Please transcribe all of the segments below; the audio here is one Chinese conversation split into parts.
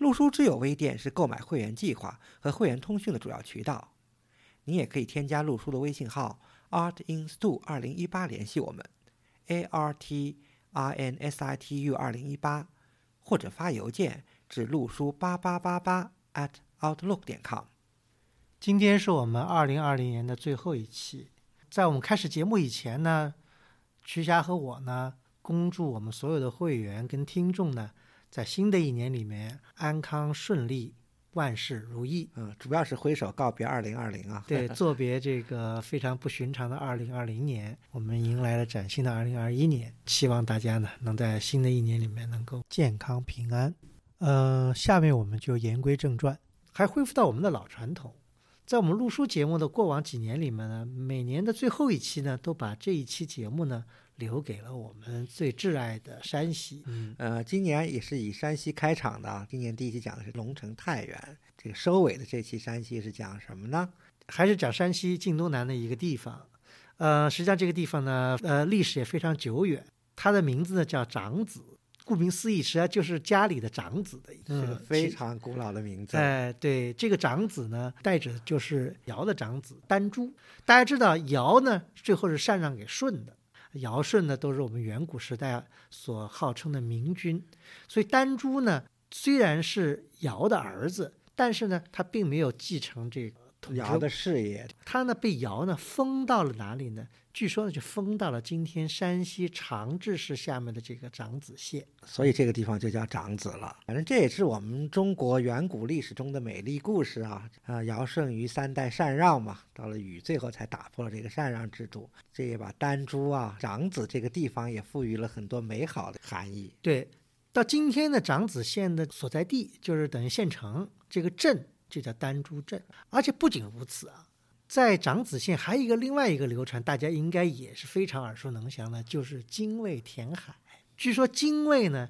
陆书之友微店是购买会员计划和会员通讯的主要渠道。你也可以添加陆书的微信号 artinstu 二零一八联系我们，a r t i n s i t u 二零一八，或者发邮件至陆书八八八八 at outlook 点 com。今天是我们二零二零年的最后一期，在我们开始节目以前呢，曲霞和我呢，恭祝我们所有的会员跟听众呢。在新的一年里面，安康顺利，万事如意。嗯，主要是挥手告别二零二零啊。对，作别这个非常不寻常的二零二零年，我们迎来了崭新的二零二一年。希望大家呢，能在新的一年里面能够健康平安。嗯，下面我们就言归正传，还恢复到我们的老传统，在我们录书节目的过往几年里面呢，每年的最后一期呢，都把这一期节目呢。留给了我们最挚爱的山西。嗯，呃，今年也是以山西开场的啊。今年第一期讲的是龙城太原，这个收尾的这期山西是讲什么呢？还是讲山西晋东南的一个地方。呃，实际上这个地方呢，呃，历史也非常久远。它的名字呢叫长子，顾名思义，实际上就是家里的长子的，一个非常古老的名字。哎，对，这个长子呢，代指的就是尧的长子丹朱。大家知道尧呢，最后是禅让给舜的。尧舜呢，都是我们远古时代所号称的明君，所以丹朱呢，虽然是尧的儿子，但是呢，他并没有继承这个尧的事业，他呢被尧呢封到了哪里呢？据说呢，就封到了今天山西长治市下面的这个长子县，所以这个地方就叫长子了。反正这也是我们中国远古历史中的美丽故事啊！啊，尧舜禹三代禅让嘛，到了禹最后才打破了这个禅让制度。这也把丹朱啊长子这个地方也赋予了很多美好的含义。对，到今天的长子县的所在地，就是等于县城这个镇就叫丹朱镇。而且不仅如此啊。在长子县还有一个另外一个流传，大家应该也是非常耳熟能详的，就是精卫填海。据说精卫呢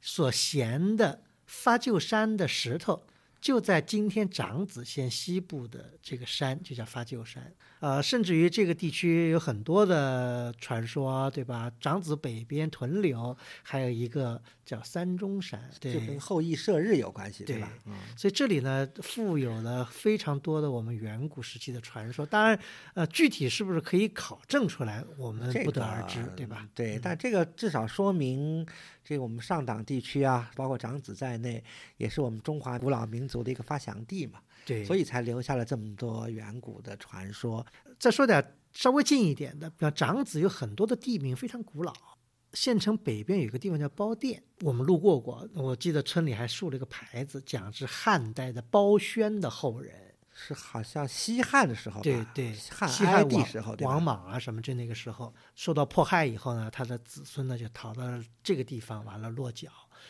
所衔的发鹫山的石头。就在今天长子县西部的这个山，就叫发鹫山。呃，甚至于这个地区有很多的传说，对吧？长子北边屯留，还有一个叫三中山，对，就跟后羿射日有关系，对吧？嗯，所以这里呢，富有了非常多的我们远古时期的传说。当然，呃，具体是不是可以考证出来，我们不得而知，对吧？对，但这个至少说明。这个我们上党地区啊，包括长子在内，也是我们中华古老民族的一个发祥地嘛。对，所以才留下了这么多远古的传说。再说点稍微近一点的，比方长子有很多的地名非常古老。县城北边有个地方叫包店，我们路过过，我记得村里还竖了一个牌子，讲是汉代的包宣的后人。是好像西汉的时候，对对，汉西汉帝时候，王莽啊什么就那个时候受到迫害以后呢，他的子孙呢就逃到这个地方，完了落脚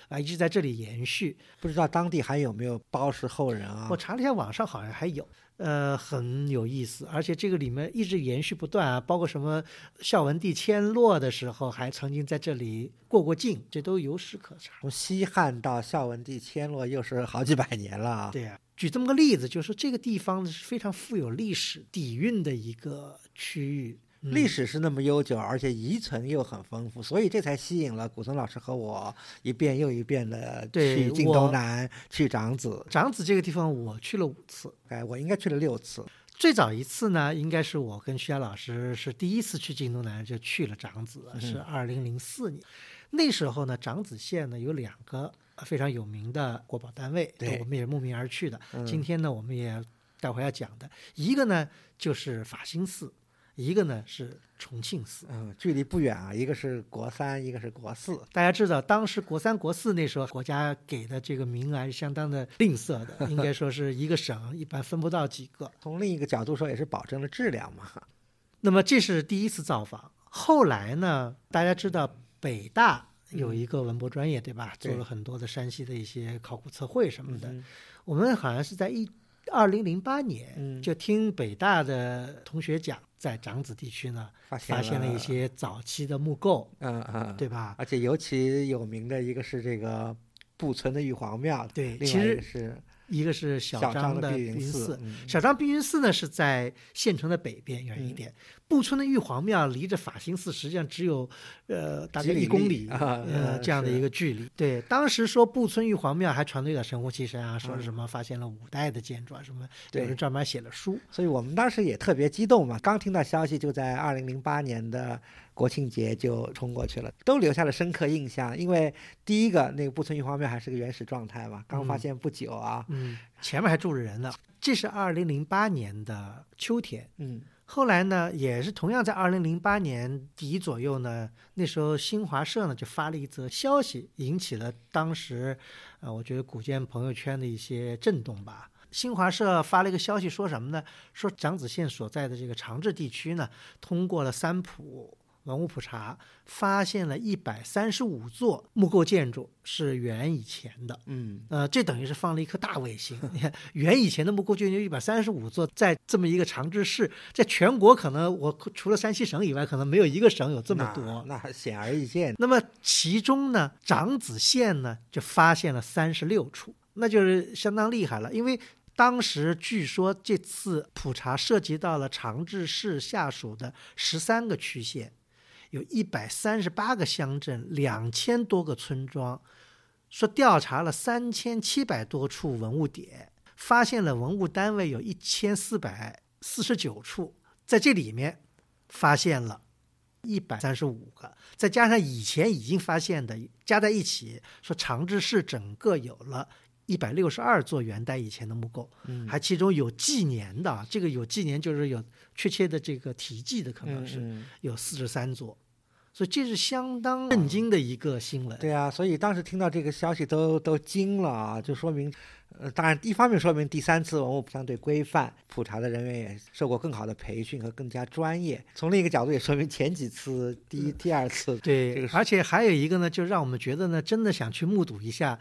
啊，一直在这里延续。不知道当地还有没有包氏后人啊？我查了一下，网上好像还有，呃，很有意思，而且这个里面一直延续不断啊，包括什么孝文帝迁洛的时候还曾经在这里过过境，这都有史可查。从西汉到孝文帝迁洛又是好几百年了。对呀。举这么个例子，就是这个地方是非常富有历史底蕴的一个区域，历史是那么悠久，而且遗存又很丰富，所以这才吸引了古村老师和我一遍又一遍的去晋东南、去长子。长子这个地方我去了五次，哎，我应该去了六次。最早一次呢，应该是我跟徐霞老师是第一次去晋东南就去了长子，是二零零四年。那时候呢，长子县呢有两个。非常有名的国宝单位，对，我们也慕名而去的。今天呢，我们也待会要讲的一个呢，就是法兴寺，一个呢是重庆寺。嗯，距离不远啊，一个是国三，一个是国四。大家知道，当时国三、国四那时候国家给的这个名额是相当的吝啬的，应该说是一个省一般分不到几个。从另一个角度说，也是保证了质量嘛。那么这是第一次造访。后来呢，大家知道北大。有一个文博专业，对吧？做了很多的山西的一些考古测绘什么的。嗯我们好像是在一二零零八年，嗯就听北大的同学讲，在长子地区呢发现了一些早期的木构，嗯嗯，对吧？而且尤其有名的一个是这个不存的玉皇庙，对，其实个是一个是小张张的碧云云寺，嗯小张碧云寺呢是在县城的北边远一嗯点，布村的玉皇庙离着法兴寺实际上只有呃大概一公里呃呃这样的一个距离。对，当时说布村玉皇庙还传的有点神乎其神啊，说是嗯什么发现了五代的建筑啊什么，有对人专门写了书。所以我们当时也特别激动嘛，刚听到消息就在二零零八年的国庆节就冲过去了，都留下了深刻印象。因为第一个那个布村玉皇庙还是个原始状态嘛，刚发嗯现不久啊，嗯，前面还住着人呢。这是二零零八年的秋天，嗯后来呢，也是同样在二零零八年底左右呢，那时候新华社呢就发了一则消息，引起了当时，呃，我觉得古建朋友圈的一些震动吧。新华社发了一个消息，说什么呢？说长子县所在的这个长治地区呢，通过了三普文物普查，发现了一百三十五座木构建筑是元以前的。嗯呃，这等于是放了一颗大卫星。你看，元以前的木构建筑一百三十五座，在这么一个长治市，在全国可能我除了山西省以外，可能没有一个省有这么多。那那显而易见。那么其中呢，长子县呢就发现了三十六处，那就是相当厉害了。因为当时据说这次普查涉及到了长治市下属的十三个区县，有一百三十八个乡镇，两千多个村庄，说调查了三千七百多处文物点，发现了文物单位有一千四百四十九处，在这里面发现了。一百三十五个，再加上以前已经发现的，加在一起，说长治市整个有了一百六十二座元代以前的木构，嗯还其中有纪年的啊，这个有纪年就是有确切的这个题记的，可能是有四十三座，所以这是相当震惊的一个新闻。对啊，所以当时听到这个消息都都惊了啊，就说明，呃，当然一方面说明第三次文物相对规范，普查的人员也受过更好的培训和更加专业。从另一个角度也说明前几次第一、第二次这对个，而且还有一个呢，就让我们觉得呢，真的想去目睹一下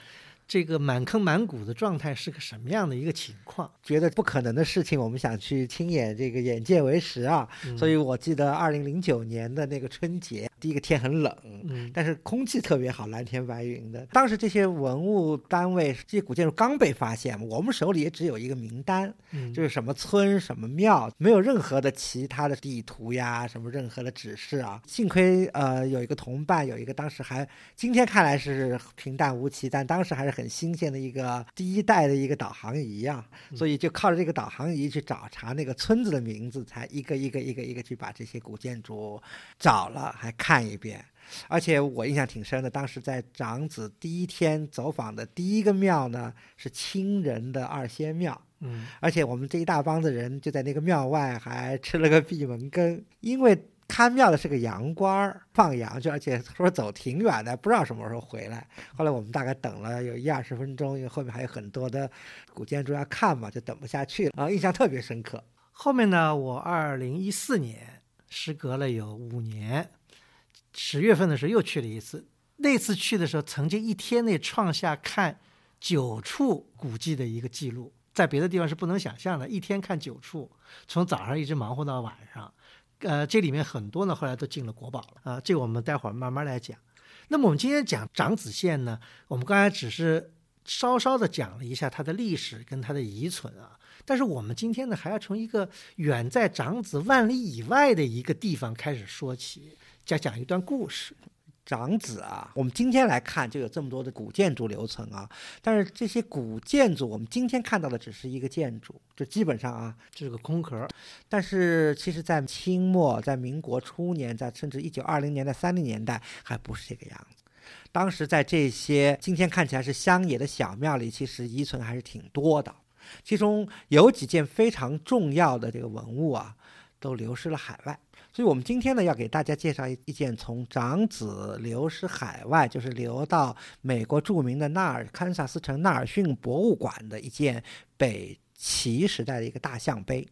这个满坑满谷的状态是个什么样的一个情况。觉得不可能的事情，我们想去亲眼这个眼见为实啊。嗯所以我记得二零零九年的那个春节，第一个天很冷，嗯，但是空气特别好，蓝天白云的。当时这些文物单位、这些古建筑刚被发现，我们手里也只有一个名单，嗯就是什么村、什么庙，没有任何的其他的地图呀，什么任何的指示啊。幸亏呃有一个同伴，有一个当时还今天看来是平淡无奇，但当时还是很新鲜的一个第一代的一个导航仪啊，所以就靠着这个导航仪去找查那个村子的名字，才一个一个一个一个去把这些古建筑找了，还看一遍。而且我印象挺深的，当时在长子第一天走访的第一个庙呢，是清人的二仙庙。嗯而且我们这一大帮子人就在那个庙外还吃了个闭门羹，因为看庙的是个洋官儿，放羊去，而且说走挺远的，不知道什么时候回来。后来我们大概等了有一二十分钟，因为后面还有很多的古建筑要看嘛，就等不下去了啊，印象特别深刻。后面呢，我二零一四年，时隔了有五年，十月份的时候又去了一次。那次去的时候，曾经一天内创下看九处古迹的一个记录，在别的地方是不能想象的，一天看九处，从早上一直忙活到晚上。呃，这里面很多呢，后来都进了国宝了啊，这个我们待会儿慢慢来讲。那么我们今天讲长子县呢，我们刚才只是稍稍的讲了一下它的历史跟它的遗存啊，但是我们今天呢，还要从一个远在长子万里以外的一个地方开始说起，再讲一段故事。长子啊，我们今天来看就有这么多的古建筑留存啊，但是这些古建筑我们今天看到的只是一个建筑，就基本上啊，这是个空壳，但是其实，在清末、在民国初年、在甚至一九二零年代、三零年代，还不是这个样子。当时在这些今天看起来是乡野的小庙里，其实遗存还是挺多的。其中有几件非常重要的这个文物啊，都流失了海外。所以我们今天呢，要给大家介绍一一件从长子流失海外，就是流到美国著名的纳尔堪萨斯城纳尔逊博物馆的一件北齐时代的一个大象碑。